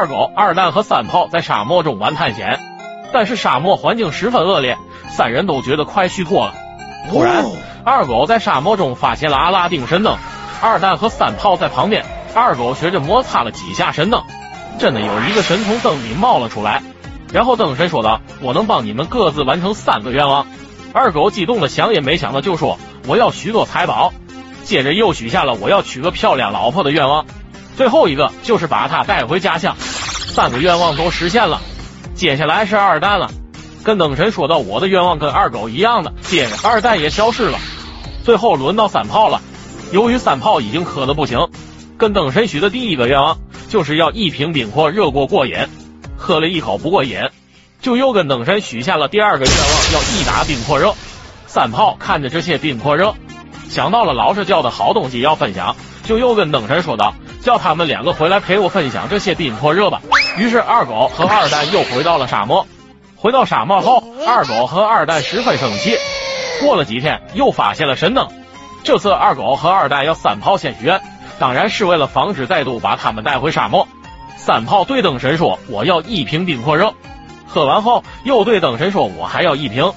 二狗、二蛋和三炮在沙漠中玩探险，但是沙漠环境十分恶劣，三人都觉得快虚脱了。突然，二狗在沙漠中发现了阿拉丁神灯，二蛋和三炮在旁边，二狗学着摩擦了几下神灯，真的有一个神从灯里冒了出来。然后灯神说道：“我能帮你们各自完成三个愿望。”二狗激动的想也没想的就说：“我要许多财宝。”接着又许下了我要娶个漂亮老婆的愿望。最后一个就是把他带回家乡。三个愿望都实现了，接下来是二蛋了。跟灯神说到我的愿望跟二狗一样的，接着二蛋也消失了。最后轮到三炮了。由于三炮已经渴的不行，跟灯神许的第一个愿望就是要一瓶冰阔热过过瘾。喝了一口不过瘾，就又跟灯神许下了第二个愿望，要一打冰阔热。三炮看着这些冰阔热，想到了老师教的好东西要分享，就又跟灯神说道。叫他们两个回来陪我分享这些冰火热吧。于是二狗和二蛋又回到了沙漠。回到沙漠后，二狗和二蛋十分生气。过了几天，又发现了神灯。这次二狗和二蛋要三炮先许愿，当然是为了防止再度把他们带回沙漠。三炮对灯神说：“我要一瓶冰火热。”喝完后，又对灯神说：“我还要一瓶。”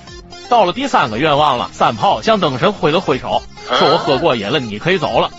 到了第三个愿望了，三炮向灯神挥了挥手，说：“我喝过瘾了，你可以走了。”